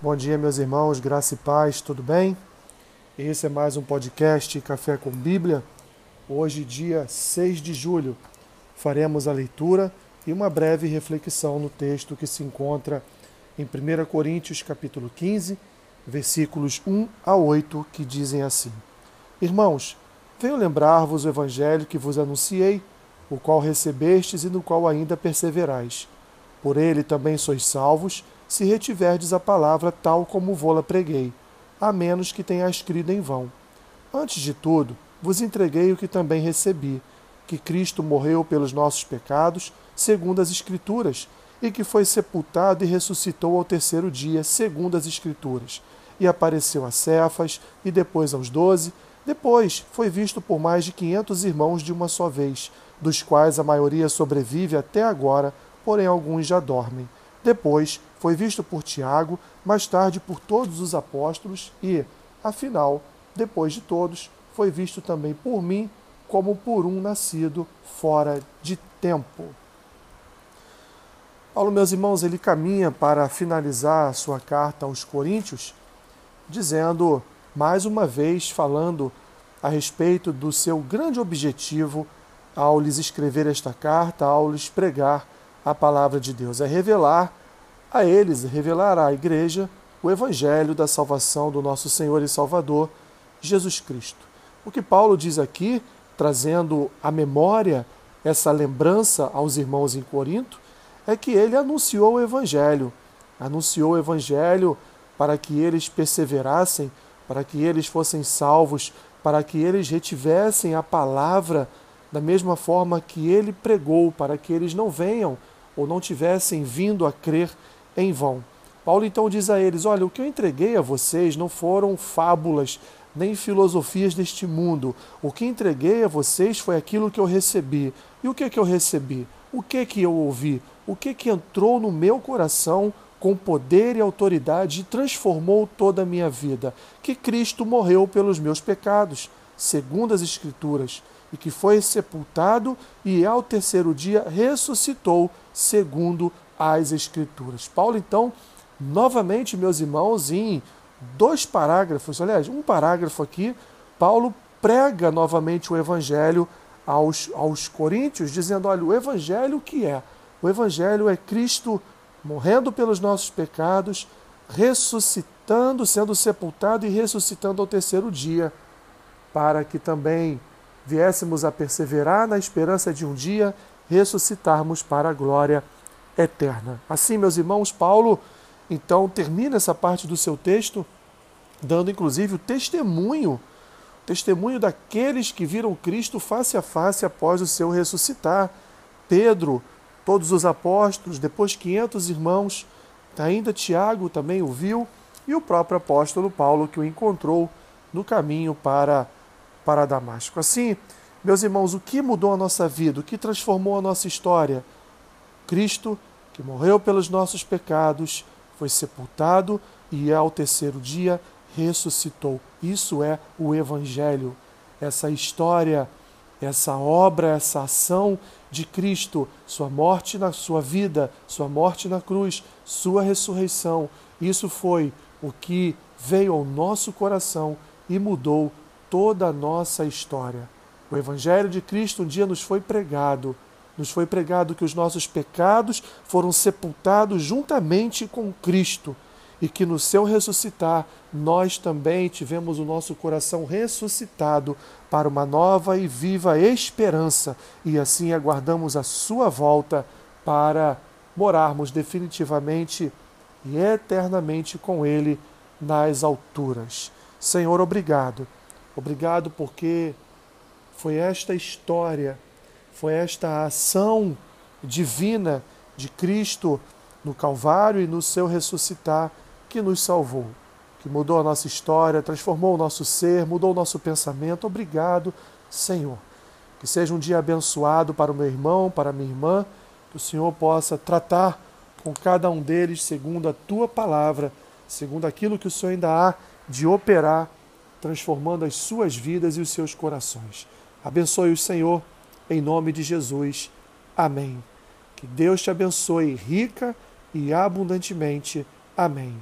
Bom dia, meus irmãos, graça e paz, tudo bem? Esse é mais um podcast Café com Bíblia. Hoje, dia 6 de julho, faremos a leitura e uma breve reflexão no texto que se encontra em 1 Coríntios, capítulo 15, versículos 1 a 8, que dizem assim: Irmãos, venho lembrar-vos o evangelho que vos anunciei, o qual recebestes e no qual ainda perseverais. Por ele também sois salvos se retiverdes a palavra tal como vô-la preguei, a menos que tenha escrito em vão. Antes de tudo, vos entreguei o que também recebi, que Cristo morreu pelos nossos pecados, segundo as Escrituras, e que foi sepultado e ressuscitou ao terceiro dia, segundo as Escrituras, e apareceu a Cefas, e depois aos doze, depois foi visto por mais de quinhentos irmãos de uma só vez, dos quais a maioria sobrevive até agora, porém alguns já dormem. Depois foi visto por Tiago, mais tarde por todos os apóstolos e, afinal, depois de todos, foi visto também por mim, como por um nascido fora de tempo. Paulo, meus irmãos, ele caminha para finalizar a sua carta aos Coríntios, dizendo, mais uma vez, falando a respeito do seu grande objetivo ao lhes escrever esta carta, ao lhes pregar a palavra de Deus, é revelar a eles, revelar à igreja o evangelho da salvação do nosso Senhor e Salvador Jesus Cristo. O que Paulo diz aqui, trazendo à memória essa lembrança aos irmãos em Corinto, é que ele anunciou o evangelho, anunciou o evangelho para que eles perseverassem, para que eles fossem salvos, para que eles retivessem a palavra da mesma forma que ele pregou, para que eles não venham ou não tivessem vindo a crer em vão. Paulo então diz a eles: Olha, o que eu entreguei a vocês não foram fábulas nem filosofias deste mundo. O que entreguei a vocês foi aquilo que eu recebi. E o que que eu recebi? O que que eu ouvi? O que que entrou no meu coração com poder e autoridade e transformou toda a minha vida? Que Cristo morreu pelos meus pecados, segundo as Escrituras e que foi sepultado e ao terceiro dia ressuscitou, segundo as Escrituras. Paulo, então, novamente, meus irmãos, em dois parágrafos, aliás, um parágrafo aqui, Paulo prega novamente o Evangelho aos, aos Coríntios, dizendo: olha, o Evangelho que é? O Evangelho é Cristo morrendo pelos nossos pecados, ressuscitando, sendo sepultado e ressuscitando ao terceiro dia, para que também viéssemos a perseverar na esperança de um dia ressuscitarmos para a glória eterna. Assim, meus irmãos, Paulo então termina essa parte do seu texto dando inclusive o testemunho, testemunho daqueles que viram Cristo face a face após o seu ressuscitar. Pedro, todos os apóstolos, depois 500 irmãos, ainda Tiago também o viu e o próprio apóstolo Paulo que o encontrou no caminho para para Damasco. Assim, meus irmãos, o que mudou a nossa vida? O que transformou a nossa história? Cristo, que morreu pelos nossos pecados, foi sepultado e ao terceiro dia ressuscitou. Isso é o Evangelho. Essa história, essa obra, essa ação de Cristo, sua morte na sua vida, sua morte na cruz, sua ressurreição. Isso foi o que veio ao nosso coração e mudou toda a nossa história. O Evangelho de Cristo um dia nos foi pregado. Nos foi pregado que os nossos pecados foram sepultados juntamente com Cristo e que no seu ressuscitar nós também tivemos o nosso coração ressuscitado para uma nova e viva esperança e assim aguardamos a sua volta para morarmos definitivamente e eternamente com Ele nas alturas. Senhor, obrigado Obrigado porque foi esta história, foi esta ação divina de Cristo no Calvário e no seu ressuscitar que nos salvou, que mudou a nossa história, transformou o nosso ser, mudou o nosso pensamento. Obrigado, Senhor. Que seja um dia abençoado para o meu irmão, para a minha irmã, que o Senhor possa tratar com cada um deles segundo a tua palavra, segundo aquilo que o Senhor ainda há de operar transformando as suas vidas e os seus corações. Abençoe o Senhor, em nome de Jesus. Amém. Que Deus te abençoe rica e abundantemente. Amém.